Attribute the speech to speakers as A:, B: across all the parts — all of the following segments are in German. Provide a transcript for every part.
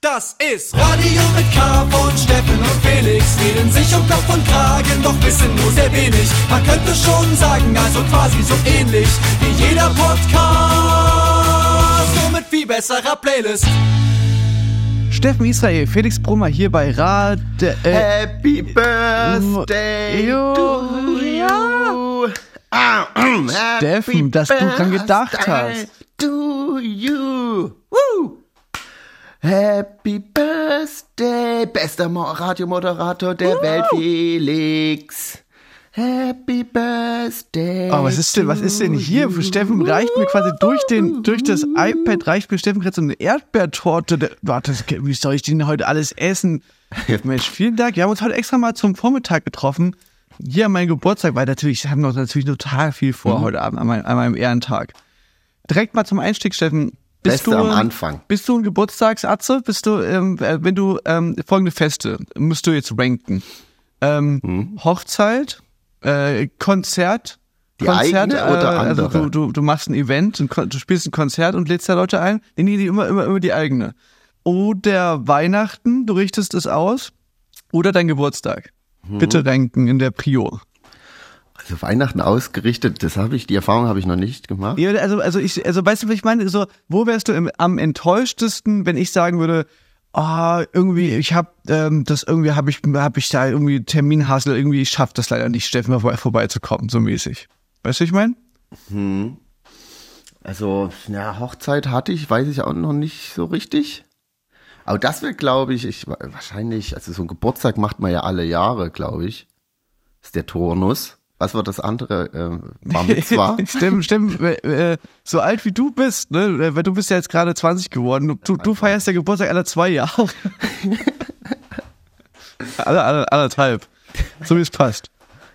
A: Das ist Radio mit K von Steffen und Felix. Reden sich um Kopf und Kragen, doch wissen nur sehr wenig. Man könnte schon sagen, also quasi so ähnlich wie jeder Podcast. Nur mit viel besserer Playlist.
B: Steffen Israel, Felix Brummer hier bei Rad. Äh,
C: Happy Birthday
B: Jo,
C: to you. Ah,
B: Steffen,
C: happy
B: dass du dran gedacht
C: birthday
B: hast.
C: To you. Woo. Happy Birthday, bester Mo Radiomoderator der Welt, Felix. Happy Birthday.
B: Oh, was ist denn, was ist denn hier? Steffen reicht mir quasi durch den, durch das iPad reicht mir Steffen gerade so eine Erdbeertorte. Warte, wie soll ich denn heute alles essen? Mensch, vielen Dank. Wir haben uns heute extra mal zum Vormittag getroffen. Hier an meinem Geburtstag, weil natürlich, wir haben noch natürlich total viel
C: Mhm.
B: vor heute Abend an meinem, an meinem Ehrentag. Direkt mal zum Einstieg, Steffen. Bist
C: Beste
B: du,
C: am Anfang.
B: Bist du ein Geburtstagsatze? Bist du, ähm, äh, wenn du ähm, folgende Feste musst du jetzt ranken: ähm,
C: Mhm.
B: Hochzeit, äh, Konzert,
C: Die
B: Konzert,
C: eigene oder
B: äh, also
C: andere?
B: du, du, du machst ein Event, ein du spielst ein Konzert und lädst da Leute ein. Nee, nee, die immer, immer, immer die eigene. Oder Weihnachten, du richtest es aus. Oder dein Geburtstag.
C: Mhm.
B: Bitte ranken in der Prio.
C: Also Weihnachten ausgerichtet, das habe ich, die Erfahrung habe ich noch nicht gemacht.
B: Ja, also, also ich, also weißt du, was ich meine? So, wo wärst du im, am enttäuschtesten, wenn ich sagen würde, ah, irgendwie, ich habe ähm, das irgendwie habe ich habe ich da irgendwie Terminhassel, irgendwie ich schaff das leider nicht, Steffen vor- vorbeizukommen, so mäßig. Weißt du, ich meine?
C: Also, ja, Hochzeit hatte ich, weiß ich auch noch nicht so richtig. Aber das wird, glaube ich, ich, wahrscheinlich, also so ein Geburtstag macht man ja alle Jahre, glaube ich. ist der Turnus. Was war das andere? Äh, Bar Mitzwa?
B: Stimmt, stimmt. Äh, äh, so alt wie du bist, ne? äh, Weil du bist ja jetzt gerade 20 geworden. Du, du feierst ja Geburtstag alle zwei Jahre. alle, alle, anderthalb. So wie es passt.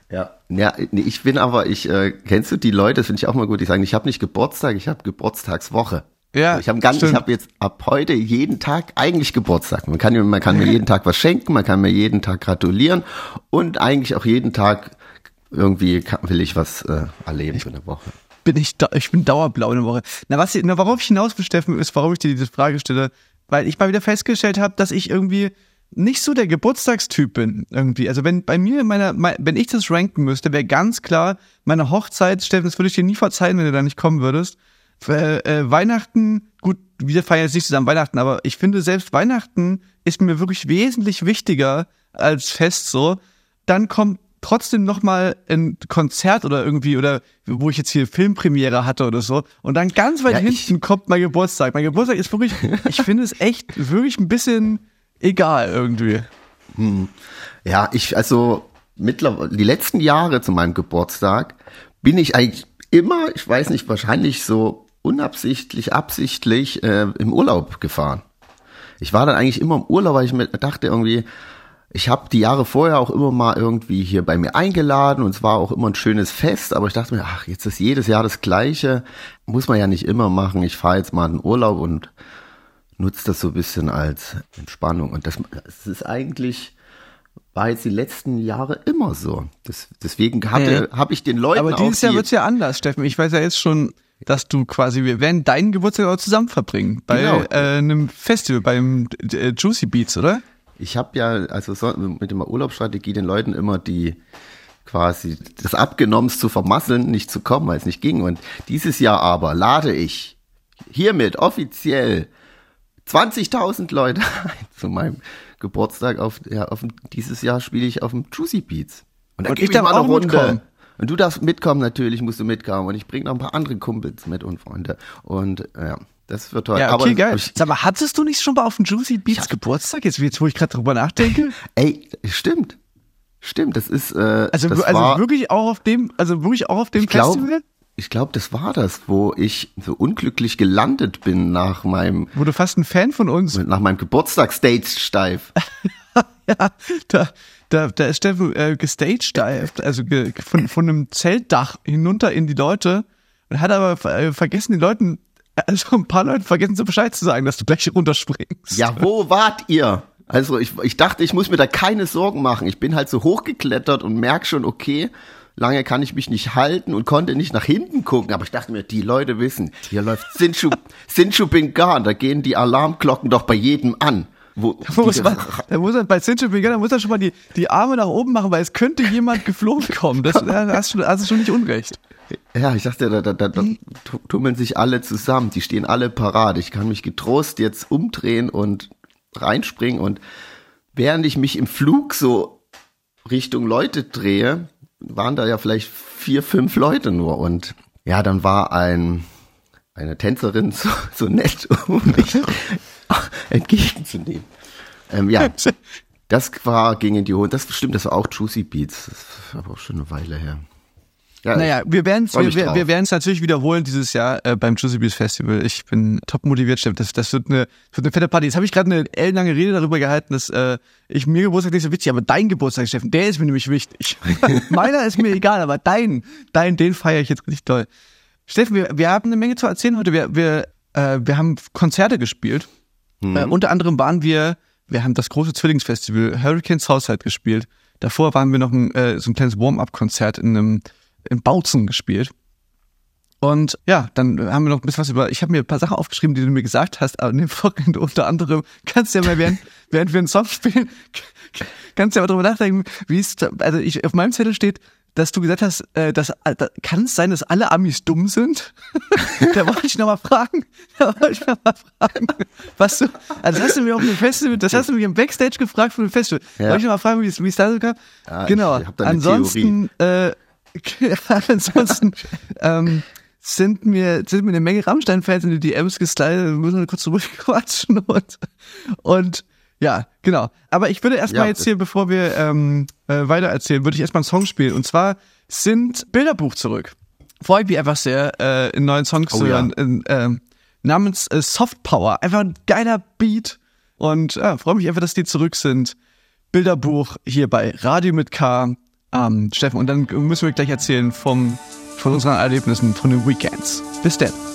C: Ja. Ja, nee, ich bin aber, ich, äh, kennst du die Leute, das finde ich auch mal gut, die sagen, ich habe nicht Geburtstag, ich habe Geburtstagswoche.
B: Ja,
C: ich habe ganz, ich
B: stimmt.
C: habe jetzt ab heute jeden Tag eigentlich Geburtstag. Man kann, mir- man kann mir jeden Tag was schenken, man kann mir jeden Tag gratulieren und eigentlich auch jeden Tag irgendwie will ich was äh, erleben für eine Woche.
B: bin ich, da, ich bin dauerblau eine Woche. Na, was, na, worauf ich hinaus will, Steffen, ist, warum ich dir diese Frage stelle, weil ich mal wieder festgestellt habe, dass ich irgendwie nicht so der Geburtstagstyp bin, irgendwie. Also wenn bei mir, in meiner, mein, wenn ich das ranken müsste, wäre ganz klar, meine Hochzeit, Steffen, das würde ich dir nie verzeihen, wenn du da nicht kommen würdest. Äh, äh, Weihnachten, gut, wir feiern jetzt nicht zusammen Weihnachten, aber ich finde, selbst Weihnachten ist mir wirklich wesentlich wichtiger als Fest so. Dann kommt trotzdem noch mal ein Konzert oder irgendwie oder wo ich jetzt hier Filmpremiere hatte oder so und dann ganz weit
C: Ja,
B: hinten kommt mein Geburtstag. Mein Geburtstag ist wirklich, ich finde es echt wirklich ein bisschen egal irgendwie.
C: Ja, ich, also mittlerweile, die letzten Jahre zu meinem Geburtstag bin ich eigentlich immer, ich weiß nicht, wahrscheinlich so unabsichtlich, absichtlich äh, im Urlaub gefahren. Ich war dann eigentlich immer im Urlaub, weil ich mir dachte irgendwie, ich habe die Jahre vorher auch immer mal irgendwie hier bei mir eingeladen und es war auch immer ein schönes Fest, aber ich dachte mir, ach, jetzt ist jedes Jahr das gleiche, muss man ja nicht immer machen. Ich fahre jetzt mal in den Urlaub und nutze das so ein bisschen als Entspannung. Und das, das ist eigentlich, war jetzt die letzten Jahre immer so. Das, deswegen hatte, habe ich den Leuten
B: Aber dieses Jahr wird's ja anders, Steffen. Ich weiß ja jetzt schon, dass du quasi, wir werden deinen Geburtstag auch zusammen verbringen. Bei
C: Genau.
B: äh, einem Festival, beim äh, Juicy Beats, oder?
C: Ich habe ja also so, mit der Urlaubsstrategie den Leuten immer die quasi das Abgenommens zu vermasseln, nicht zu kommen, weil es nicht ging. Und dieses Jahr aber lade ich hiermit offiziell 20.000 Leute ein zu meinem Geburtstag. Auf, ja, auf dem, dieses Jahr spiele ich auf dem Juicy Beats. Und,
B: Und ich darf
C: eine
B: auch
C: Runde.
B: mitkommen.
C: Und du darfst mitkommen, natürlich musst du mitkommen. Und ich bringe noch ein paar andere Kumpels mit und Freunde. Und ja, das wird toll.
B: Ja, okay,
C: aber
B: geil.
C: Ich,
B: Sag mal, hattest du nicht schon mal auf dem Juicy Beats Geburtstag? Jetzt, jetzt wo ich gerade drüber nachdenke.
C: ey, stimmt. Stimmt, das ist äh,
B: Also,
C: das
B: also
C: war,
B: wirklich auch auf dem, also wirklich auch auf dem
C: Ich glaube,
B: Festival?
C: ich glaube, das war das, wo ich so unglücklich gelandet bin nach meinem
B: Wo du fast ein Fan von uns
C: nach meinem Geburtstag Stage steif.
B: Ja, da, da, da ist Steffen äh, gestaged, also ge, von, von einem Zeltdach hinunter in die Leute und hat aber äh, vergessen, den Leuten, also ein paar Leuten vergessen so Bescheid zu sagen, dass du gleich runterspringst.
C: Ja, wo wart ihr? Also ich, ich dachte, ich muss mir da keine Sorgen machen. Ich bin halt so hochgeklettert und merk schon, okay, lange kann ich mich nicht halten und konnte nicht nach hinten gucken. Aber ich dachte mir, die Leute wissen, hier läuft Sinchu, Sinchu Bingan, da gehen die Alarmglocken doch bei jedem an.
B: Wo, da muss, man, da muss man bei Bingan, da muss er schon mal die, die Arme nach oben machen, weil es könnte jemand geflogen kommen. Das, da hast du, hast du schon nicht unrecht.
C: Ja, ich dachte, da, da, da, da hm? tummeln sich alle zusammen, die stehen alle parat. Ich kann mich getrost jetzt umdrehen und reinspringen und während ich mich im Flug so Richtung Leute drehe, waren da ja vielleicht vier, fünf Leute nur und ja, dann war ein eine Tänzerin so, so nett, um mich entgegenzunehmen. Ähm, ja, das war ging in die Hohen. Das stimmt, das war auch Juicy Beats. Das war aber auch schon eine Weile her.
B: Ja, naja, wir werden es wir, wir, natürlich wiederholen dieses Jahr äh, beim Juicy Beats Festival. Ich bin top motiviert, Steff. Das, das wird eine, das wird eine fette Party. Jetzt habe ich gerade eine ellenlange Rede darüber gehalten, dass äh, ich mir Geburtstag nicht so wichtig, aber dein Geburtstag, Steffen, der ist mir nämlich wichtig. Meiner ist mir egal, aber dein, dein, den feiere ich jetzt richtig toll. Steffen, wir, wir haben eine Menge zu erzählen heute. Wir, wir, äh, wir haben Konzerte gespielt. Mhm. Äh, unter anderem waren wir, wir haben das große Zwillingsfestival Hurricane Southside gespielt. Davor waren wir noch ein, äh, so ein kleines Warm-up-Konzert in einem in Bautzen gespielt. Und ja, dann haben wir noch ein bisschen was über, ich habe mir ein paar Sachen aufgeschrieben, die du mir gesagt hast, aber in dem Folgenden unter anderem kannst du ja mal, während, während wir einen Song spielen, kannst du ja mal drüber nachdenken, wie es, also ich, auf meinem Zettel steht, dass du gesagt hast, äh, dass, äh, kann es sein, dass alle Amis dumm sind? da wollte ich nochmal fragen, da wollte ich nochmal fragen, was du, also das hast du mir auf dem Festival, das hast du mir im Backstage gefragt von dem Festival. Ja. Wollte ich nochmal fragen, wie es, wie es da so kam? Ja, genau. Ansonsten, Theorie. äh, Ansonsten ähm, sind mir, sind mir eine Menge Rammstein-Fans in die DMs gestylt, müssen wir kurz zurückquatschen und, und ja, genau. Aber ich würde erstmal ja, jetzt hier, bevor wir ähm, äh, weiter erzählen, würde ich erstmal einen Song spielen. Und zwar sind Bilderbuch zurück. Freut mich einfach sehr, äh, in neuen Songs oh, zu hören. Ja. In, äh, namens äh, Soft Power. Einfach ein geiler Beat. Und ja, freue mich einfach, dass die zurück sind. Bilderbuch hier bei Radio mit K ähm, Steffen. Und dann müssen wir gleich erzählen vom, von unseren Erlebnissen von den Weekends. Bis dann.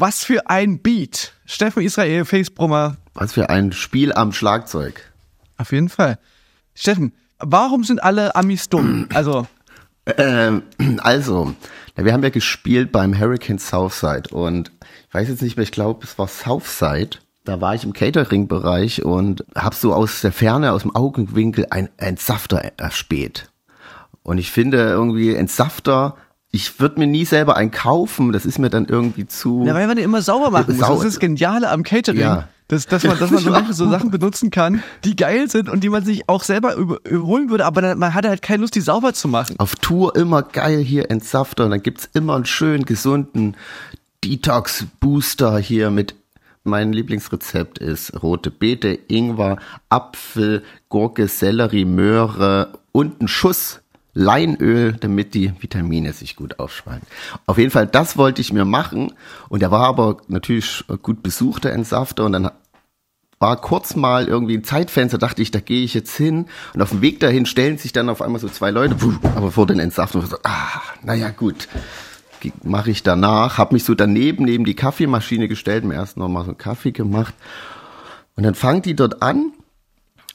B: Was für ein Beat. Steffen Israel, Face Brummer.
C: Was für ein Spiel am Schlagzeug.
B: Auf jeden Fall. Steffen, warum sind alle Amis dumm? Also,
C: Ähm, also, wir haben ja gespielt beim Hurricane Southside und ich weiß jetzt nicht mehr, ich glaube, es war Southside. Da war ich im Catering-Bereich und habe so aus der Ferne, aus dem Augenwinkel ein Entsafter erspäht. Und ich finde irgendwie Entsafter, ich würde mir nie selber einen kaufen, das ist mir dann irgendwie zu...
B: ja, weil man den immer sauber machen muss.
C: Sau-
B: Das ist das Geniale am Catering.
C: Ja.
B: Dass, dass man, dass man so, manchmal so Sachen benutzen kann, die geil sind und die man sich auch selber über- überholen würde, aber dann, man hat halt keine Lust, die sauber zu machen.
C: auf Tour immer geil hier Entsafter und dann gibt's immer einen schönen, gesunden Detox-Booster hier mit mein Lieblingsrezept ist rote Beete, Ingwer, Apfel, Gurke, Sellerie, Möhre und ein Schuss Leinöl, damit die Vitamine sich gut aufschwallen. Auf jeden Fall, das wollte ich mir machen und der war aber natürlich gut besucht, der Entsafter und dann war kurz mal irgendwie ein Zeitfenster, dachte ich, da gehe ich jetzt hin. Und auf dem Weg dahin stellen sich dann auf einmal so zwei Leute, aber vor den ich so, ah, naja, gut. Mache ich danach, habe mich so daneben, neben die Kaffeemaschine gestellt, mir erst noch mal so einen Kaffee gemacht. Und dann fangen die dort an.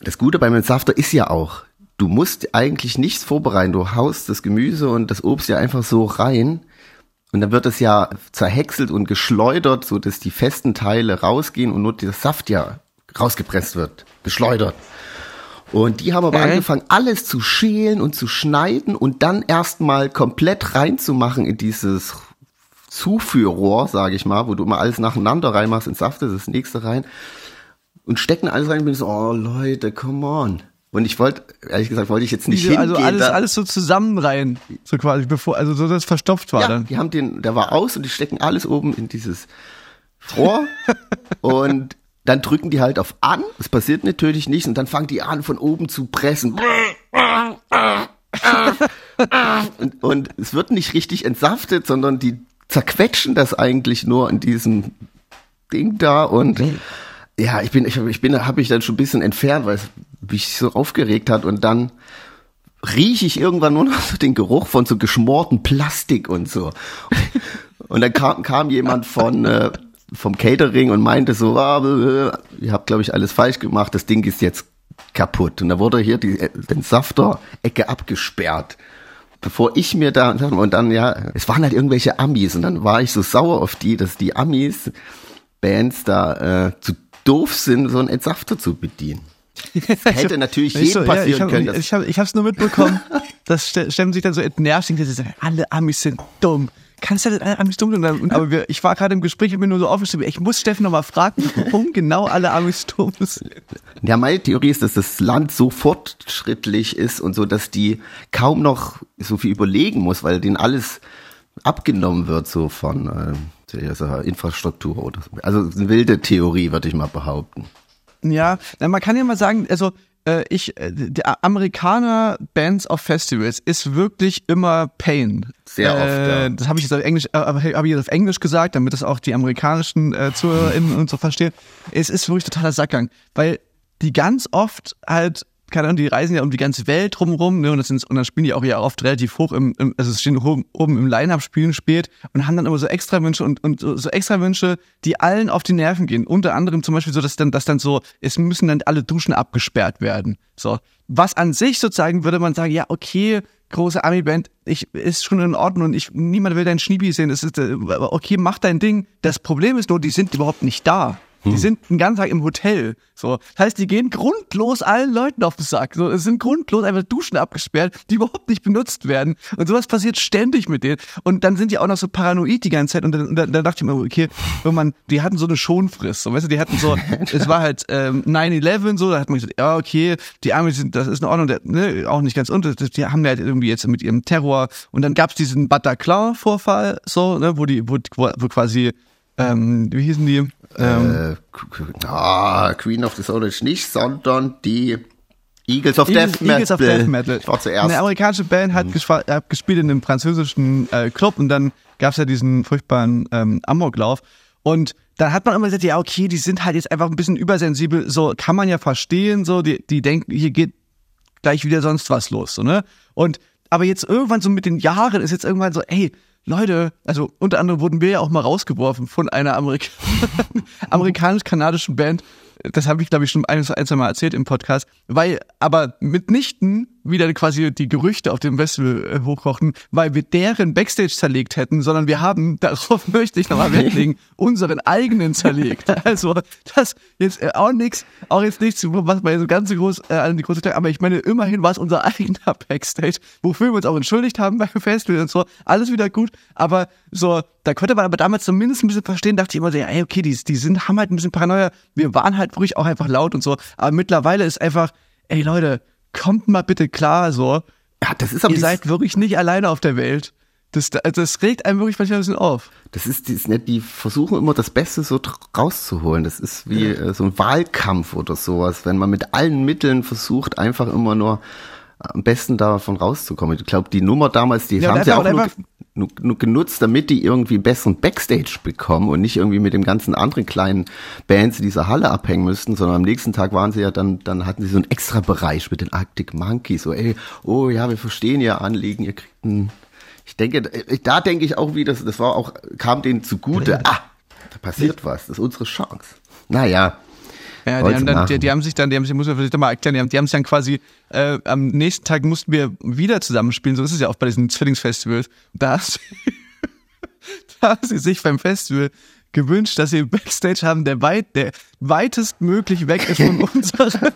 C: Das Gute beim Entsafter ist ja auch, du musst eigentlich nichts vorbereiten. Du haust das Gemüse und das Obst ja einfach so rein. Und dann wird es ja zerhäckselt und geschleudert, so dass die festen Teile rausgehen und nur der Saft ja rausgepresst wird, geschleudert. Und die haben aber
B: Okay.
C: angefangen, alles zu schälen und zu schneiden und dann erstmal komplett reinzumachen in dieses Zuführrohr, sage ich mal, wo du immer alles nacheinander reinmachst, in Saft ist das nächste rein und stecken alles rein und bin so, oh Leute, come on. Und ich wollte, ehrlich gesagt, wollte ich jetzt nicht
B: Diese,
C: hingehen.
B: also alles,
C: da,
B: alles so zusammen rein, so quasi, bevor, also so, dass es verstopft war
C: ja,
B: dann.
C: die haben den, der war aus und die stecken alles oben in dieses Rohr und dann drücken die halt auf an, es passiert natürlich nichts und dann fangen die an von oben zu pressen. Und, und es wird nicht richtig entsaftet, sondern die zerquetschen das eigentlich nur in diesem Ding da und ja, ich bin, ich, ich bin, habe ich dann schon ein bisschen entfernt, weil es mich so aufgeregt hat und dann rieche ich irgendwann nur noch so den Geruch von so geschmorten Plastik und so. Und dann kam, kam jemand von äh, vom Catering und meinte so, ah, ihr habt glaube ich alles falsch gemacht, das Ding ist jetzt kaputt. Und da wurde hier die äh, den Safter-Ecke abgesperrt. Bevor ich mir da und dann ja, es waren halt irgendwelche Amis und dann war ich so sauer auf die, dass die Amis Bands da äh, zu doof sind, so einen Entsafter zu bedienen. Das hätte natürlich
B: so,
C: jedem
B: ja, ich
C: passieren
B: hab,
C: können.
B: Ich,
C: dass-
B: habe ich hab's nur mitbekommen, dass Ste- Steffen sich dann so entnervt und sagen, alle Amis sind dumm. Kannst du denn alle Amis dumm sein? Und und- Aber wir, ich war gerade im Gespräch, ich habe mir nur so aufgeschrieben, ich muss Steffen nochmal fragen, warum genau alle Amis dumm sind.
C: Ja, meine Theorie ist, dass das Land so fortschrittlich ist und so, dass die kaum noch so viel überlegen muss, weil denen alles abgenommen wird so von äh, Infrastruktur oder so. Also eine wilde Theorie, würde ich mal behaupten.
B: Ja, na, man kann ja mal sagen, also äh, ich, äh, der Amerikaner Bands auf Festivals ist wirklich immer Pain.
C: Sehr oft,
B: äh,
C: ja.
B: Das habe ich jetzt auf Englisch, äh, habe ich jetzt auf Englisch gesagt, damit das auch die amerikanischen äh, ZuhörerInnen und so verstehen. Es ist wirklich totaler Sackgang, weil die ganz oft halt keine Ahnung, die reisen ja um die ganze Welt drumherum, ne, und, das sind, und dann spielen die auch ja oft relativ hoch im, im also stehen oben, oben im Line-Up, spielen spät und haben dann immer so extra Wünsche und, und so, so extra Wünsche, die allen auf die Nerven gehen. Unter anderem zum Beispiel so, dass dann, dass dann so, es müssen dann alle Duschen abgesperrt werden. So. Was an sich sozusagen würde man sagen, ja, okay, große Ami-Band, ich, ist schon in Ordnung und ich, niemand will deinen Schniebi sehen, es ist, äh, okay, mach dein Ding. Das Problem ist nur, die sind überhaupt nicht da. Die sind den ganzen Tag im Hotel. So, das heißt, die gehen grundlos allen Leuten auf den Sack. So, es sind grundlos einfach Duschen abgesperrt, die überhaupt nicht benutzt werden. Und sowas passiert ständig mit denen. Und dann sind die auch noch so paranoid die ganze Zeit. Und dann, dann, dann dachte ich mir, okay, wenn man, die hatten so eine Schonfrist. So, weißt du, die hatten so, es war halt ähm, 9-11 so, da hat man gesagt, ja, okay, die Arme sind, das ist in Ordnung, der, ne, auch nicht ganz unter, die haben ja halt irgendwie jetzt mit ihrem Terror. Und dann gab's diesen Bataclan-Vorfall, so, ne, wo die, wo, wo quasi ähm, wie hießen die? Ähm,
C: äh, ah, Queen of the Stone Age nicht, sondern die Eagles of
B: Eagles,
C: Death Metal.
B: Eagles of Death Metal.
C: Ich war zuerst.
B: Eine amerikanische Band hat, hat gespielt in einem französischen äh, Club und dann gab's ja diesen furchtbaren ähm, Amoklauf. Und dann hat man immer gesagt, ja, okay, die sind halt jetzt einfach ein bisschen übersensibel, so kann man ja verstehen, so, die, die denken, hier geht gleich wieder sonst was los, so, ne? Und aber jetzt irgendwann so mit den Jahren ist jetzt irgendwann so, ey, Leute, also unter anderem wurden wir ja auch mal rausgeworfen von einer Amerik amerikanisch-kanadischen Band. Das habe ich, glaube ich, schon ein, ein, zwei Mal erzählt im Podcast. Weil aber mitnichten wieder quasi die Gerüchte auf dem Festival äh, hochkochten, weil wir deren Backstage zerlegt hätten, sondern wir haben, darauf möchte ich nochmal Wert legen, unseren eigenen zerlegt. Also das jetzt äh, auch nichts, auch jetzt nichts, was man so ganz groß äh, an die große Tag, aber ich meine, immerhin war es unser eigener Backstage, wofür wir uns auch entschuldigt haben beim Festival und so, alles wieder gut, aber so, da konnte man aber damals zumindest ein bisschen verstehen, dachte ich immer so, ja, ey, okay, die, die sind, haben halt ein bisschen Paranoia, wir waren halt wirklich auch einfach laut und so, aber mittlerweile ist einfach, ey Leute, kommt mal bitte klar, so.
C: Ja, das ist aber
B: Ihr seid wirklich nicht alleine auf der Welt. Das, das regt einem wirklich manchmal ein bisschen auf.
C: Das ist, das ist nicht, die versuchen immer das Beste so rauszuholen. Das ist wie äh, so ein Wahlkampf oder sowas, wenn man mit allen Mitteln versucht, einfach immer nur am besten davon rauszukommen. Ich glaube, die Nummer damals, die
B: Ja,
C: haben sie auch nur, nur, nur genutzt, damit die irgendwie einen besseren Backstage bekommen und nicht irgendwie mit dem ganzen anderen kleinen Bands in dieser Halle abhängen müssten, sondern am nächsten Tag waren sie ja dann, dann hatten sie so einen extra Bereich mit den Arctic Monkeys, so ey, oh ja, wir verstehen ihr Anliegen, ihr kriegt einen, ich denke, äh, da denke ich auch wieder, das war auch, kam denen zugute, ah, da passiert was, das ist unsere Chance. Naja,
B: Ja, die haben, dann, die, die haben sich dann, die haben sich, muss man vielleicht mal erklären, die haben, die haben sich dann quasi, äh, am nächsten Tag mussten wir wieder zusammenspielen, so ist es ja auch bei diesen Zwillingsfestivals. Da, haben sie- da haben sie sich beim Festival gewünscht, dass sie Backstage haben, der weit, der weitestmöglich weg ist von unserem.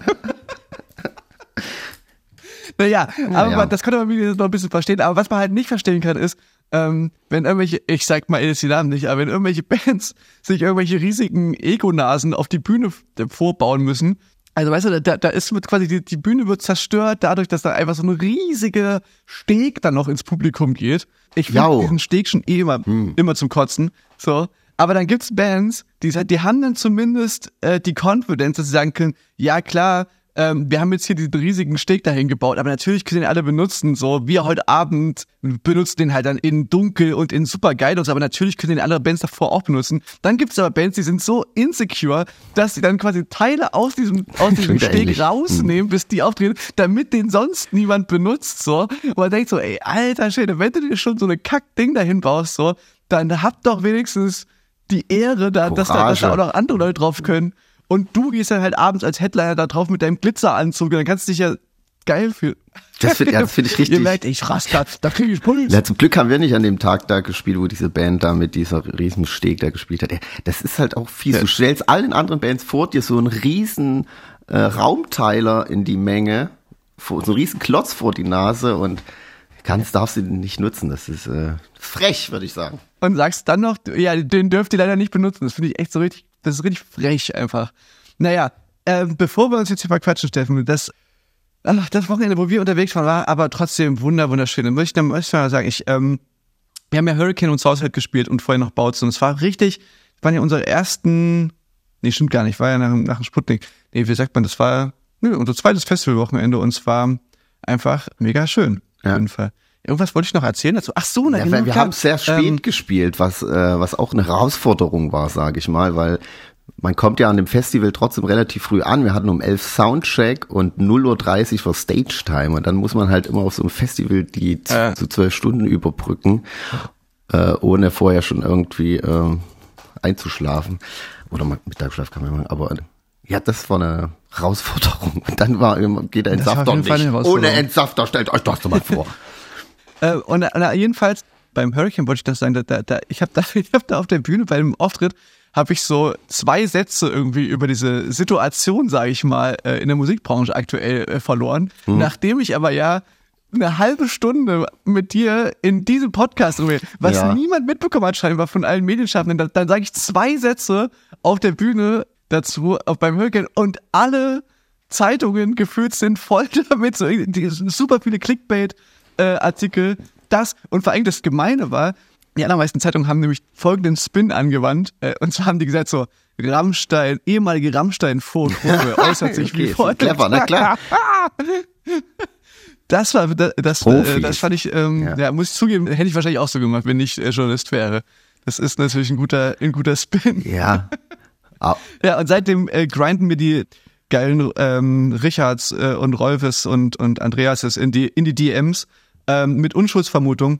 B: Naja, aber
C: ja.
B: man, das konnte man noch ein bisschen verstehen. Aber was man halt nicht verstehen kann, ist, ähm, wenn irgendwelche, ich sag mal jetzt die Namen nicht, aber wenn irgendwelche Bands sich irgendwelche riesigen Ego-Nasen auf die Bühne f- vorbauen müssen, also weißt du, da, da ist wird quasi die, die Bühne wird zerstört dadurch, dass da einfach so ein riesiger Steg dann noch ins Publikum geht. Ich finde diesen Steg schon eh immer, immer zum Kotzen. So. Aber dann gibt's Bands, die, die haben dann zumindest äh, die Confidence, dass sie sagen können, ja klar, ähm, wir haben jetzt hier diesen riesigen Steg dahin gebaut, aber natürlich können den alle benutzen. So, wir heute Abend benutzen den halt dann in dunkel und in super geil und so, aber natürlich können den andere Bands davor auch benutzen. Dann gibt's aber Bands, die sind so insecure, dass sie dann quasi Teile aus diesem, aus diesem Steg
C: ähnlich.
B: rausnehmen, bis die aufdrehen, damit den sonst niemand benutzt. So. Und man denkt so, ey, alter Schwede, wenn du dir schon so eine Kack-Ding dahin baust, so, dann habt doch wenigstens die Ehre, da, dass, da, dass da auch noch andere Leute drauf können. Und du gehst dann halt abends als Headliner da drauf mit deinem Glitzeranzug, dann kannst du dich ja geil fühlen.
C: Das finde ja, das find ich
B: Ihr
C: richtig.
B: merkt, ich raste da kriege ich Puls.
C: Ja, zum Glück haben wir nicht an dem Tag da gespielt, wo diese Band da mit dieser riesen Steg da gespielt hat. Ja, Das ist halt auch fies. Du stellst allen anderen Bands vor dir so einen riesen äh, Raumteiler in die Menge, so einen riesen Klotz vor die Nase und ganz darfst du den nicht nutzen. Das ist äh, frech, würde ich sagen.
B: Und sagst dann noch, ja, den dürft ihr leider nicht benutzen. Das finde ich echt so richtig, das ist richtig frech einfach. Naja, ähm, bevor wir uns jetzt hier verquatschen, Steffen, das, ach, das Wochenende, wo wir unterwegs waren, war aber trotzdem wunder, wunderschön. Dann möchte ich, mal sagen, ich, ähm, wir haben ja Hurricane und Southside gespielt und vorher noch Bautzen. Und es war richtig, waren ja unsere ersten, nee, stimmt gar nicht, war ja nach, dem- nach dem Sputnik. Nee, wie sagt man, das war nö, unser zweites Festivalwochenende und es war einfach mega schön. Auf
C: Ja.
B: jeden Fall. Irgendwas wollte ich noch erzählen dazu. Ach so, na
C: Ja,
B: genau.
C: wir haben sehr spät
B: Ähm,
C: gespielt, was, äh, was auch eine Herausforderung war, sage ich mal, weil man kommt ja an dem Festival trotzdem relativ früh an. Wir hatten um 11 Soundcheck und 0.30 Uhr war Stage Time und dann muss man halt immer auf so einem Festival die z-
B: Äh.
C: zu zwölf Stunden überbrücken, äh, ohne vorher schon irgendwie äh, einzuschlafen. Oder mal Mittagsschlaf kann man machen, aber ja, das war eine Herausforderung. Und dann war geht der Entsafter nicht. Ohne Entsafter, stellt euch das doch mal vor.
B: Äh, und na, jedenfalls beim Hurricane wollte ich das sagen, da, da, da, ich habe da, ich hab da auf der Bühne bei dem Auftritt habe ich so zwei Sätze irgendwie über diese Situation, sage ich mal, äh, in der Musikbranche aktuell äh, verloren.
C: Mhm.
B: Nachdem ich aber ja eine halbe Stunde mit dir in diesem Podcast rede, was
C: Ja.
B: niemand mitbekommen hat scheinbar von allen Medienschaffenden, dann, dann sage ich zwei Sätze auf der Bühne dazu, auf beim Hurricane und alle Zeitungen gefühlt sind voll damit, so super viele Clickbait-Artikel, das und vor allem das Gemeine war, die allermeisten Zeitungen haben nämlich folgenden Spin angewandt, äh, und zwar haben die gesagt so, Rammstein, ehemalige Rammstein-Vorgruppe äußert sich
C: Okay,
B: wie folgt.
C: clever, na klar.
B: Das war, das, das,
C: Profis.
B: äh, das fand ich, ähm,
C: Ja.
B: ja. muss ich zugeben, hätte ich wahrscheinlich auch so gemacht, wenn ich äh, Journalist wäre. Das ist natürlich ein guter, ein guter Spin.
C: Ja. Ah,
B: Ja, und seitdem äh, grinden mir die geilen ähm, Richards äh, und Rolfes und, und Andreases in die, in die DMs ähm, mit Unschuldsvermutung.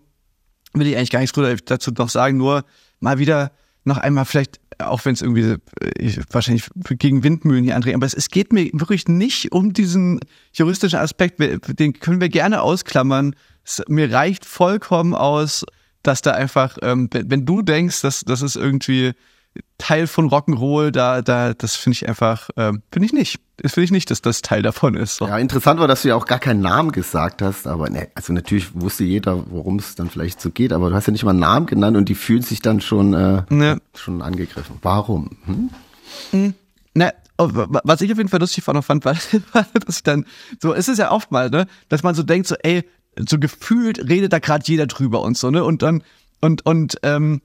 B: Will ich eigentlich gar nichts drüber dazu noch sagen, nur mal wieder noch einmal vielleicht, auch wenn es irgendwie äh, ich, wahrscheinlich gegen Windmühlen hier andrehen, aber es, es geht mir wirklich nicht um diesen juristischen Aspekt, den können wir gerne ausklammern. Es, mir reicht vollkommen aus, dass da einfach, ähm, wenn, wenn du denkst, dass das ist irgendwie Teil von Rock'n'Roll, da, da, das finde ich einfach, ähm, finde ich nicht. Das finde ich nicht, dass das Teil davon ist. So.
C: Ja, interessant war, dass du ja auch gar keinen Namen gesagt hast, aber ne, also natürlich wusste jeder, worum es dann vielleicht so geht, aber du hast ja nicht mal einen Namen genannt und die fühlen sich dann schon, äh,
B: Ne.
C: schon angegriffen. Warum? Hm?
B: Na, oh, wa- was ich auf jeden Fall lustig noch fand, war, war, dass ich dann, so ist es ja oft mal, ne, dass man so denkt, so, ey, so gefühlt redet da gerade jeder drüber und so, ne, und dann, und, und, ähm,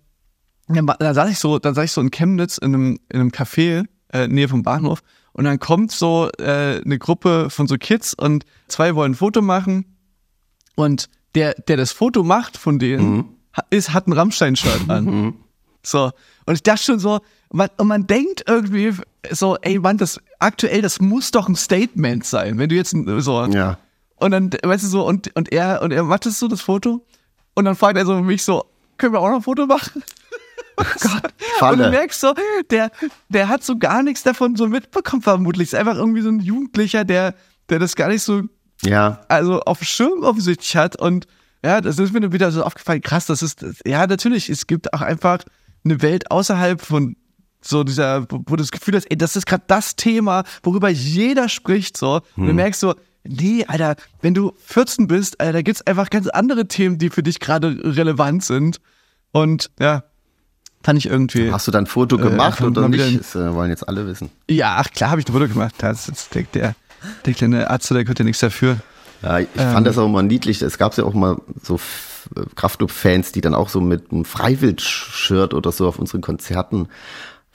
B: dann, dann saß ich so, dann saß ich so in Chemnitz in einem, in einem Café, äh, Nähe vom Bahnhof, und dann kommt so äh, eine Gruppe von so Kids und zwei wollen ein Foto machen und der, der das Foto macht von denen, ha- ist, hat ein Rammstein-Shirt an. So. Und ich dachte schon so, man, und man denkt irgendwie so, ey Mann, das aktuell, das muss doch ein Statement sein, wenn du jetzt so.
C: Ja.
B: Und dann, weißt du so, und, und er, und er macht das so, das Foto. Und dann fragt er so mich so, können wir auch noch ein Foto machen? Oh Gott.
C: Falle.
B: Und du merkst so, der, der hat so gar nichts davon so mitbekommen, vermutlich. Ist einfach irgendwie so ein Jugendlicher, der, der das gar nicht so
C: Ja.
B: also auf dem Schirm offensichtlich hat und ja, das ist mir dann wieder so aufgefallen, krass, das ist, ja, natürlich, es gibt auch einfach eine Welt außerhalb von so dieser, wo du das Gefühl hast, ey, das ist gerade das Thema, worüber jeder spricht, so. Und du merkst so, nee, Alter, wenn du 14 bist, Alter, da gibt's einfach ganz andere Themen, die für dich gerade relevant sind. Und ja, fand ich irgendwie.
C: Hast du dann ein Foto gemacht
B: Äh,
C: oder nicht? Das äh, wollen jetzt alle wissen.
B: Ja, ach klar, habe ich ein Foto gemacht. Das ist der, der, der kleine Arzt, der könnte nichts dafür.
C: Ja, ich
B: Ähm.
C: fand das auch mal niedlich. Es gab ja auch mal so äh, Kraftclub-Fans, die dann auch so mit einem Freiwild-Shirt oder so auf unseren Konzerten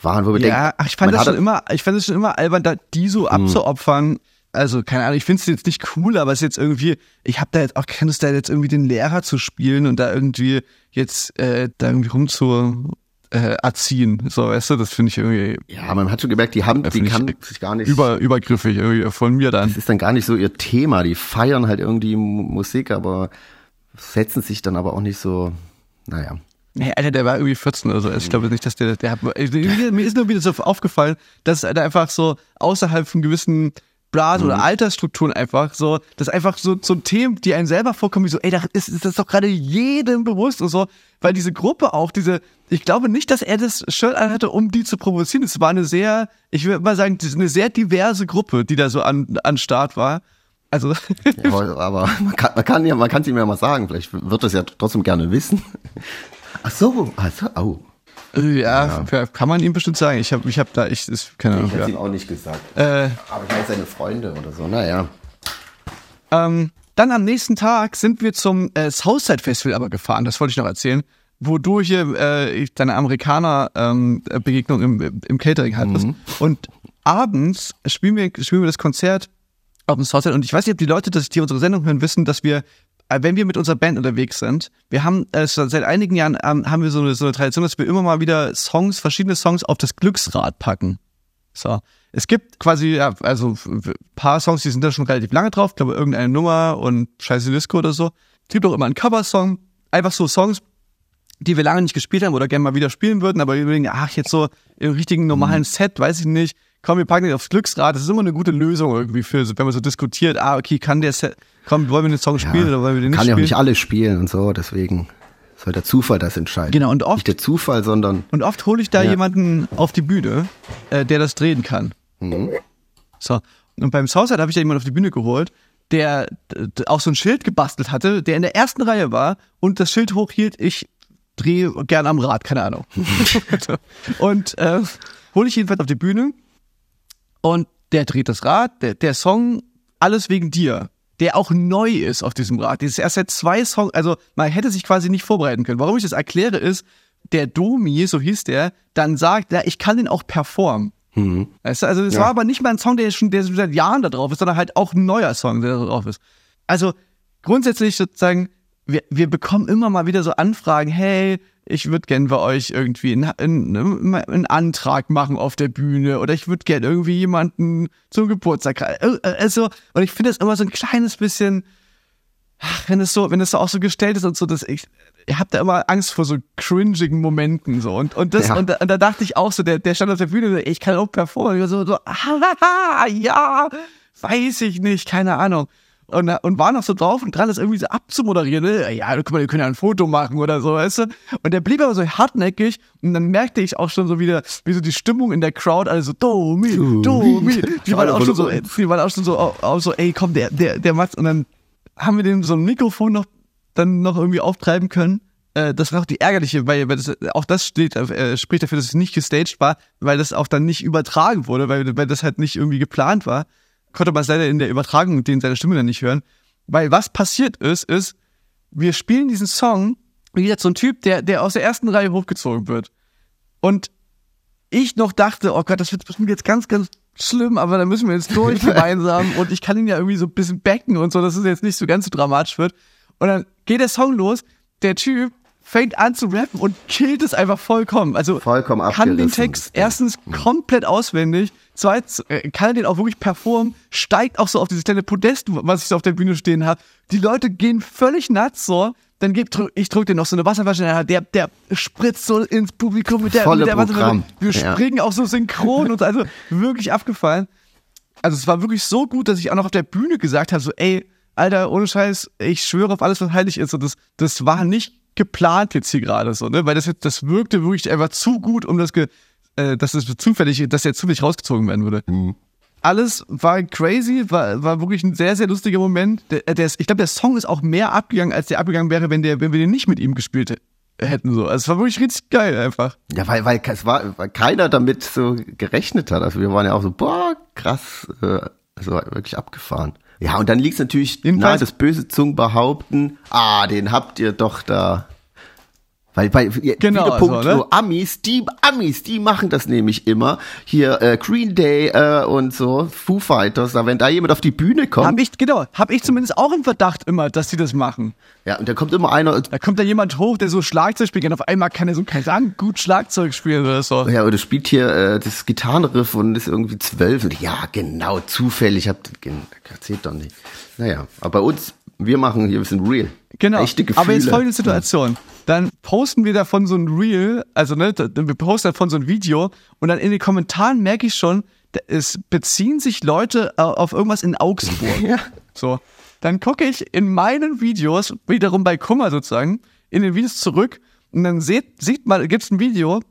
C: waren, wo wir denken,
B: Ja, ach, ich fand das schon immer, ich fand es schon immer albern, da die so abzuopfern. Also, keine Ahnung, ich finde es jetzt nicht cool, aber es ist jetzt irgendwie, ich habe da jetzt auch keine Lust, da jetzt irgendwie den Lehrer zu spielen und da irgendwie jetzt äh, da irgendwie rumzu äh, erziehen. So, weißt du, das finde ich irgendwie
C: Ja, man hat schon gemerkt, die haben, die kann sich gar nicht.
B: über, übergriffig irgendwie von mir dann.
C: das ist dann gar nicht so ihr Thema. Die feiern halt irgendwie Mu- Musik, aber setzen sich dann aber auch nicht so, naja.
B: Nee, Alter, der war irgendwie 14 oder so. Also ich glaube nicht, dass der, der hat, mir mir ist nur wieder so aufgefallen, dass er einfach so außerhalb von gewissen Blasen oder Altersstrukturen einfach so, das einfach so, so Themen, die einem selber vorkommen, wie so, ey, da ist, ist das doch gerade jedem bewusst und so, weil diese Gruppe auch, diese, ich glaube nicht, dass er das Shirt anhatte, um die zu provozieren. Es war eine sehr, ich würde mal sagen, das ist eine sehr diverse Gruppe, die da so an, an Start war. Also,
C: Ja, aber man kann, man kann ja, man kann es ihm ja mal sagen. Vielleicht wird es ja trotzdem gerne wissen. Ach so, ach so, oh.
B: Ja, kann man ihm bestimmt sagen. Ich habe, ich habe da, ich, ist, keine Ahnung,
C: Ich hätte
B: ja.
C: ihm auch nicht gesagt.
B: Äh,
C: Aber ich meine seine Freunde oder so, naja.
B: Ähm, dann am nächsten Tag sind wir zum äh, Southside Festival aber gefahren, das wollte ich noch erzählen, wo du hier äh, deine Amerikaner-Begegnung im, im Catering hattest. Und abends spielen wir, spielen wir das Konzert auf dem Southside. Und ich weiß nicht, ob die Leute, dass die unsere Sendung hören, wissen, dass wir, äh, wenn wir mit unserer Band unterwegs sind, wir haben äh, seit einigen Jahren ähm, haben wir so eine, so eine Tradition, dass wir immer mal wieder Songs, verschiedene Songs auf das Glücksrad packen. So. Es gibt quasi, ja, also ein paar Songs, die sind da schon relativ lange drauf, ich glaube irgendeine Nummer und Scheiße Disco oder so. Es gibt auch immer einen Coversong, einfach so Songs, die wir lange nicht gespielt haben oder gerne mal wieder spielen würden, aber wir überlegen, ach, jetzt so im richtigen normalen Set, weiß ich nicht. Komm, wir packen den aufs Glücksrad. Das ist immer eine gute Lösung irgendwie für, wenn man so diskutiert, ah, okay, kann der Set, komm, wollen wir den Song spielen oder wollen wir den nicht
C: kann ja auch
B: spielen?
C: nicht alle spielen und so, deswegen. Soll der Zufall das entscheiden?
B: Genau, und
C: Nicht
B: oft,
C: der Zufall, sondern
B: und oft hole ich da
C: Ja.
B: jemanden auf die Bühne, äh, der das drehen kann.
C: Mhm.
B: So. Und beim Southside habe ich da jemanden auf die Bühne geholt, der auch so ein Schild gebastelt hatte, der in der ersten Reihe war und das Schild hochhielt, ich drehe gern am Rad, keine Ahnung. und äh, hole ich jedenfalls auf die Bühne und der dreht das Rad, der, der Song Alles wegen dir, der auch neu ist auf diesem Rad. Das ist erst seit zwei Songs, also man hätte sich quasi nicht vorbereiten können. Warum ich das erkläre ist, der Domi, so hieß der, dann sagt, ja, ich kann den auch performen. Weißt du, also es
C: Ja.
B: war aber nicht mal ein Song, der schon, der schon seit Jahren da drauf ist, sondern halt auch ein neuer Song, der da drauf ist. Also grundsätzlich sozusagen, wir, wir bekommen immer mal wieder so Anfragen, hey, ich würde gern bei euch irgendwie einen, einen, einen Antrag machen auf der Bühne oder ich würde gern irgendwie jemanden zum Geburtstag. äh, Also, und ich finde es immer so ein kleines bisschen, ach, wenn es so, wenn es so auch so gestellt ist und so, dass ich, ihr habt da immer Angst vor so cringigen Momenten so und und das
C: Ja.
B: und, da, und da dachte ich auch so, der der stand auf der Bühne, so, ich kann auch performen, Ich war so so, ah, ja, weiß ich nicht, keine Ahnung. Und, und war noch so drauf und dran, das irgendwie so abzumoderieren. Ne? Ja, guck mal, wir können ja ein Foto machen oder so, weißt du? Und der blieb aber so hartnäckig und dann merkte ich auch schon so wieder, wie so die Stimmung in der Crowd, also Domi, Domi. Die waren auch schon so, die waren auch schon so, auch, so, ey, komm, der, der, der macht's. Und dann haben wir dem so ein Mikrofon noch dann noch irgendwie auftreiben können. Äh, das war auch die ärgerliche, weil, weil das, auch das steht, äh, spricht dafür, dass es nicht gestaged war, weil das auch dann nicht übertragen wurde, weil, weil das halt nicht irgendwie geplant war. Konnte man leider in der Übertragung den seine Stimme dann nicht hören. Weil was passiert ist, ist, wir spielen diesen Song, wie gesagt, so ein Typ, der, der aus der ersten Reihe hochgezogen wird. Und ich noch dachte, oh Gott, das wird bestimmt jetzt ganz, ganz schlimm, aber da müssen wir jetzt durch gemeinsam und ich kann ihn ja irgendwie so ein bisschen backen und so, dass es jetzt nicht so ganz so dramatisch wird. Und dann geht der Song los, der Typ fängt an zu rappen und killt es einfach vollkommen. Also
C: Vollkommen
B: kann den. Text erstens komplett auswendig, zweitens äh, kann er den auch wirklich performen, steigt auch so auf dieses kleine Podest, was ich so auf der Bühne stehen habe. Die Leute gehen völlig nuts so. Dann gibt ich drück dir noch so eine Wasserflasche in die Hand, der der spritzt so ins Publikum mit der
C: Volle
B: mit der Wasserflasche. Wir
C: Ja.
B: springen auch so synchron und so, also wirklich abgefallen. Also es war wirklich so gut, dass ich auch noch auf der Bühne gesagt habe, so ey, Alter, ohne Scheiß, ich schwöre auf alles, was heilig ist. Und das, das war nicht geplant jetzt hier gerade so, ne? Weil das jetzt, das wirkte wirklich einfach zu gut, um das, ge, äh, dass es zufällig, dass der zufällig rausgezogen werden würde. Alles war crazy, war, war wirklich ein sehr, sehr lustiger Moment. Der, der, ist- ich glaube, der Song ist auch mehr abgegangen, als der abgegangen wäre, wenn, der, wenn wir den nicht mit ihm gespielt h- hätten. So. Also es war wirklich richtig geil einfach.
C: Ja, weil, weil es war, weil keiner damit so gerechnet hat. Also wir waren ja auch so, boah, krass, äh, also wirklich abgefahren. Ja, und dann liegt es natürlich
B: Jedenfalls-
C: nahe, dass böse Zungen behaupten, ah, den habt ihr doch da. Weil bei
B: Genau,
C: wieder Punkt,
B: so, ne?
C: so Amis, die Amis, die machen das nämlich immer. Hier äh, Green Day äh, und so, Foo Fighters, da wenn da jemand auf die Bühne kommt,
B: Hab ich, genau, hab ich zumindest auch im Verdacht immer, dass die das machen.
C: ja, und da kommt immer einer,
B: Da kommt da jemand hoch, der so Schlagzeug spielt und auf einmal kann er so kein Sagen gut Schlagzeug spielen oder so.
C: Ja, oder spielt hier äh, das Gitarrenriff und ist irgendwie zwölf. Und ja, genau, zufällig. Gen- erzählt doch nicht. Naja, aber bei uns, wir machen hier, wir sind real.
B: Genau.
C: Echte Gefühle.
B: Aber jetzt folgende Situation. Dann posten wir davon so ein Reel, also ne, wir posten davon so ein Video und dann in den Kommentaren merke ich schon, es beziehen sich Leute äh, auf irgendwas in Augsburg.
C: Ja.
B: So. Dann gucke ich in meinen Videos, wiederum bei Kummer sozusagen, in den Videos zurück und dann seht, sieht man, gibt's ein Video,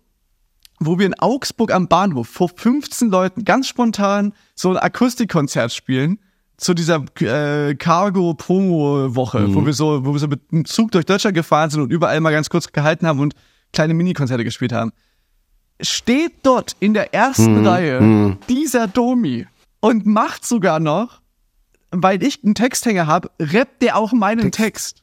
B: wo wir in Augsburg am Bahnhof vor 15 Leuten ganz spontan so ein Akustikkonzert spielen zu dieser äh, Cargo-Promo-Woche, wo wir so, wo wir so mit einem Zug durch Deutschland gefahren sind und überall mal ganz kurz gehalten haben und kleine Mini-Konzerte gespielt haben. Steht dort in der ersten Reihe dieser Domi und macht sogar noch, weil ich einen Texthänger habe, rappt der auch meinen Text.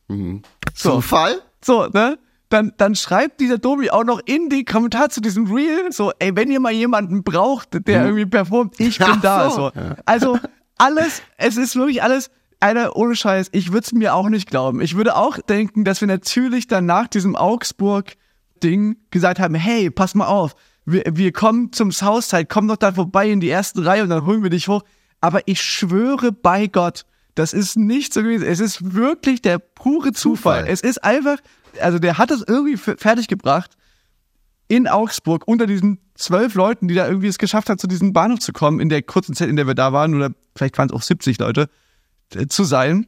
B: So.
C: Zufall?
B: So, ne? Dann, dann schreibt dieser Domi auch noch in die Kommentar zu diesem Reel, so, ey, wenn ihr mal jemanden braucht, der irgendwie performt, ich bin
C: Ach
B: da.
C: so.
B: So. Also, alles, es ist wirklich alles, einer ohne Scheiß, ich würde es mir auch nicht glauben. Ich würde auch denken, dass wir natürlich dann nach diesem Augsburg-Ding gesagt haben, hey, pass mal auf, wir, wir kommen zum Southside, komm doch da vorbei in die erste Reihe und dann holen wir dich hoch. Aber ich schwöre bei Gott, das ist nicht so gewesen. Es ist wirklich der pure Zufall.
C: Zufall.
B: Es ist einfach, also der hat das irgendwie f- fertiggebracht in Augsburg unter diesen zwölf Leuten, die da irgendwie es geschafft haben, zu diesem Bahnhof zu kommen, in der kurzen Zeit, in der wir da waren, oder vielleicht waren es auch 70 Leute, äh, zu sein.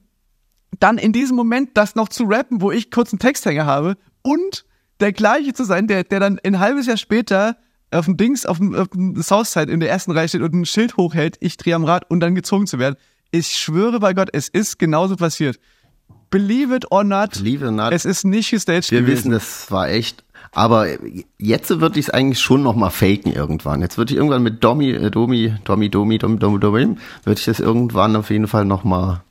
B: Dann in diesem Moment das noch zu rappen, wo ich kurz einen Texthänger habe und der gleiche zu sein, der, der dann ein halbes Jahr später auf dem Dings, auf dem, auf dem Southside in der ersten Reihe steht und ein Schild hochhält, ich drehe am Rad und dann gezogen zu werden. Ich schwöre bei Gott, es ist genauso passiert. Believe it or not,
C: Believe it or not.
B: es ist nicht gestaged
C: Wir
B: gewesen.
C: wissen, das war echt. Aber jetzt würde ich es eigentlich schon noch mal faken irgendwann. Jetzt würde ich irgendwann mit Domi, äh, Domi, Domi, Domi, Domi, Domi, Domi, würde ich das irgendwann auf jeden Fall noch mal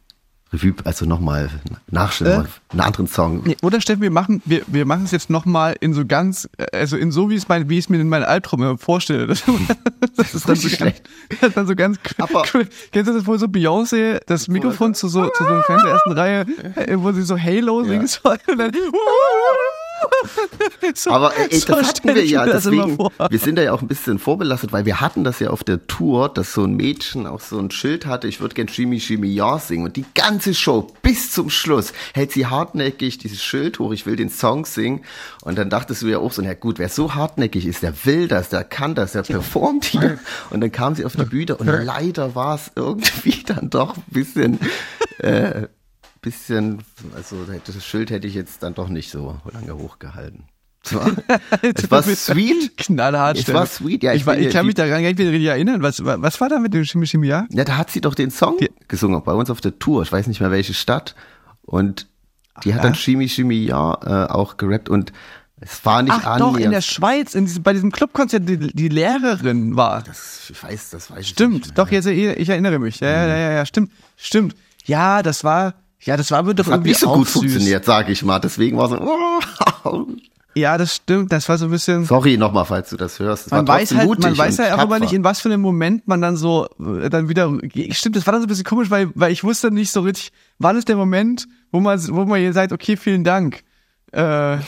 C: Revue, also noch mal nachstellen,
B: Äh?
C: einen anderen Song.
B: Nee, oder Steffen, wir machen, wir, wir machen es jetzt nochmal in so ganz, also in so wie es mein, wie ich es mir in meinen Albtraum vorstelle. Das, das ist dann so
C: Richtig
B: ganz, das ist dann so ganz
C: Aber-
B: cool. Kennst du das, wo so Beyoncé das Mikrofon zu so, zu so einem Fan der ersten Reihe, äh, wo sie so Halo singen soll und dann, so,
C: Aber ey,
B: so
C: das hatten wir ja, deswegen, wir sind da ja auch ein bisschen vorbelastet, weil wir hatten das ja auf der Tour, dass so ein Mädchen auch so ein Schild hatte, ich würde gern Shimmy Shimmy Ja singen. Und die ganze Show bis zum Schluss hält sie hartnäckig dieses Schild hoch, ich will den Song singen. Und dann dachtest du ja auch so, na gut, wer so hartnäckig ist, der will das, der kann das, der performt hier. Und dann kam sie auf die Bühne und leider war es irgendwie dann doch ein bisschen, äh, bisschen, also das Schild hätte ich jetzt dann doch nicht so lange hochgehalten. Es war, es war sweet.
B: Knallhart,
C: Es war sweet, ja,
B: Ich,
C: ich
B: war, ich kann mich daran gar nicht wieder richtig erinnern. Was, was war da mit dem Chemie Chemie Ja?
C: Ja, da hat sie doch den Song
B: Die-
C: gesungen, bei uns auf der Tour. Ich weiß nicht mehr welche Stadt. Und die hat dann Shimi Shimi Ja äh, auch gerappt und es war nicht
B: Ach doch, in der
C: annähernd.
B: Schweiz, in diesem, bei diesem Clubkonzert, die, die Lehrerin war.
C: Das, ich weiß, das weiß ich
B: Stimmt,
C: nicht mehr.
B: doch, jetzt, ich erinnere mich. Ja, ja, ja, ja, stimmt, stimmt. Ja, das war, ja, das war wird doch
C: Das hat
B: irgendwie
C: nicht so gut
B: süß.
C: funktioniert, sage ich mal. Deswegen war so. Oh.
B: Ja, das stimmt, das war so ein bisschen.
C: Sorry nochmal, falls du das hörst. Es
B: man weiß halt, man weiß ja auch immer nicht, in was für einem Moment man dann so äh, dann wieder. Stimmt, das war dann so ein bisschen komisch, weil, weil ich wusste nicht so richtig, wann ist der Moment, wo man, wo man hier sagt, okay, vielen Dank. Äh,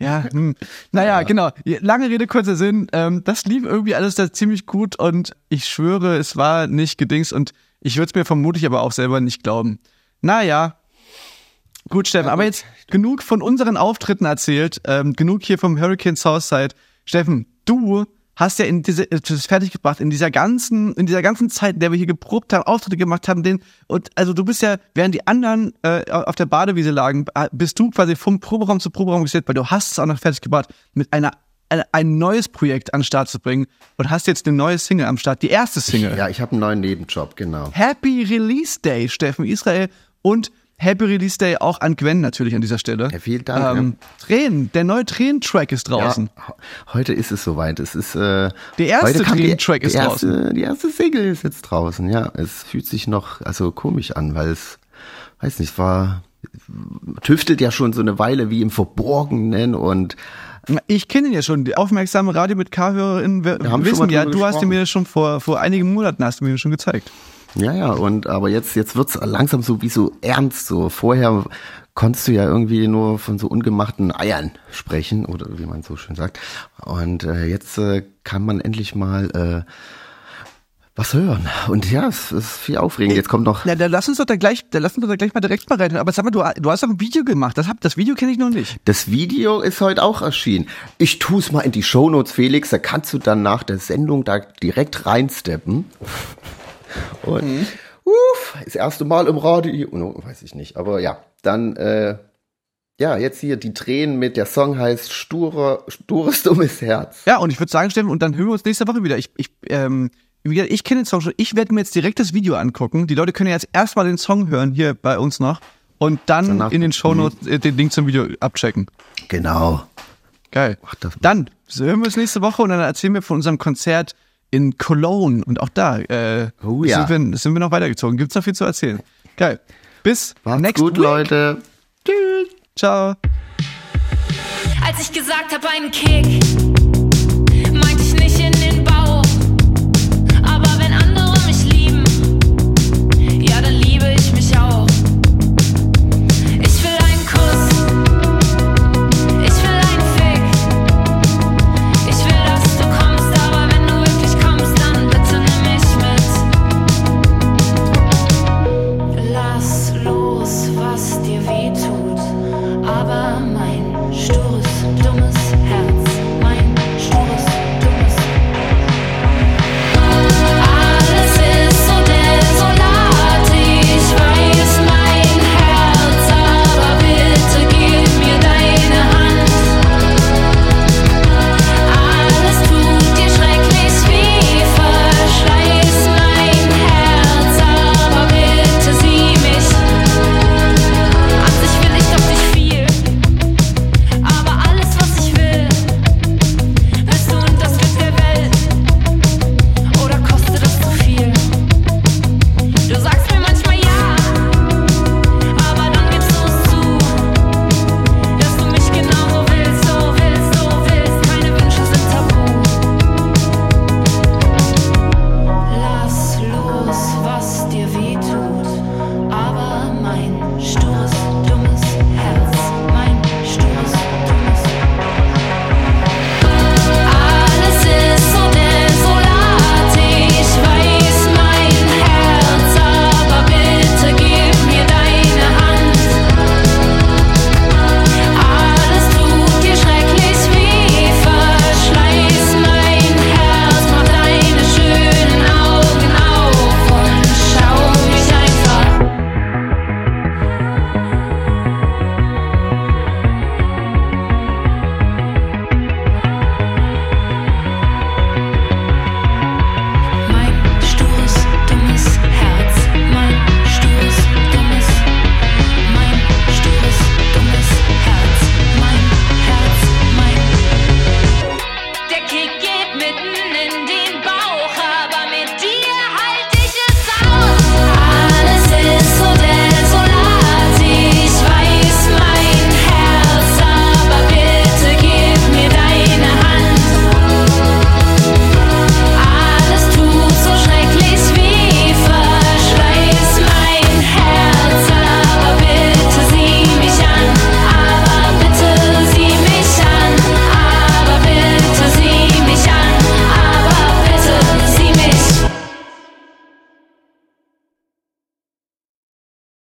B: ja, hm. naja, genau. Lange Rede, kurzer Sinn. Ähm, das lief irgendwie alles da ziemlich gut und ich schwöre, es war nicht gedings und ich würde es mir vermutlich aber auch selber nicht glauben. Naja, Gut, Steffen, aber jetzt genug von unseren Auftritten erzählt, ähm, genug hier vom Hurricane Southside. Steffen, du hast ja in diese, äh, das fertiggebracht, in dieser ganzen, in dieser ganzen Zeit, in der wir hier geprobt haben, Auftritte gemacht haben, den, und also du bist ja, während die anderen äh, auf der Badewiese lagen, äh, bist du quasi vom Proberaum zu Proberaum gestellt, weil du hast es auch noch fertiggebracht, mit einer ein, ein neues Projekt an den Start zu bringen und hast jetzt eine neue Single am Start, die erste Single.
C: Ja, ich habe einen neuen Nebenjob, genau.
B: Happy Release Day, Steffen Israel und Happy Release Day auch an Gwen natürlich an dieser Stelle.
C: Ja, vielen Dank,
B: Ähm, Tränen, der neue Tränen-Track ist draußen.
C: Ja, heute ist es soweit. Es ist äh,
B: Der erste Tränen-Track ist
C: erste, Die erste Single ist jetzt draußen. Ja, es fühlt sich noch also komisch an, weil es weiß nicht, war tüftelt ja schon so eine Weile wie im Verborgenen und
B: Ich kenne ihn ja schon. Die aufmerksame Radio mit K-HörerInnen wissen ja, du hast ihn
C: gesprochen.
B: mir schon vor, vor einigen Monaten hast du mir schon gezeigt.
C: Ja, ja, und aber jetzt jetzt wird's langsam so wie so ernst so. Vorher konntest du ja irgendwie nur von so ungemachten Eiern sprechen oder wie man so schön sagt. Und äh, jetzt äh, kann man endlich mal äh, was hören. Und ja, es ist viel aufregend. Jetzt kommt noch
B: Na, dann lass uns doch da gleich, dann lass uns doch da gleich mal direkt mal rein. Aber sag mal, du, du hast doch ein Video gemacht. Das, hab, das Video kenne ich noch nicht.
C: Das Video ist heute auch erschienen. Ich tue es mal in die Shownotes, Felix. Da kannst du dann nach der Sendung da direkt reinsteppen. Und uff, das erste Mal im Radio. Weiß ich nicht. Aber ja, dann äh, ja, jetzt hier die Tränen mit der Song heißt Sture, Stures dummes Herz.
B: Ja, und ich würde sagen, Steffen, und dann hören wir uns nächste Woche wieder. Ich, ich, ähm, ich kenne den Song schon. Ich werde mir jetzt direkt das Video angucken. Die Leute können jetzt erstmal den Song hören hier bei uns noch und dann
C: Danach-
B: in den Shownotes äh, den Link zum Video abchecken.
C: Genau.
B: Geil. Dann hören wir uns nächste Woche und dann erzählen wir von unserem Konzert in Cologne. Und auch da äh,
C: Oh ja.
B: sind, wir, sind wir noch weitergezogen. Gibt's noch viel zu erzählen. Geil. Bis
C: Macht's
B: next
C: gut,
B: week.
C: Leute.
B: Tschüss. Ciao.
D: Als ich gesagt habe, einen Kick,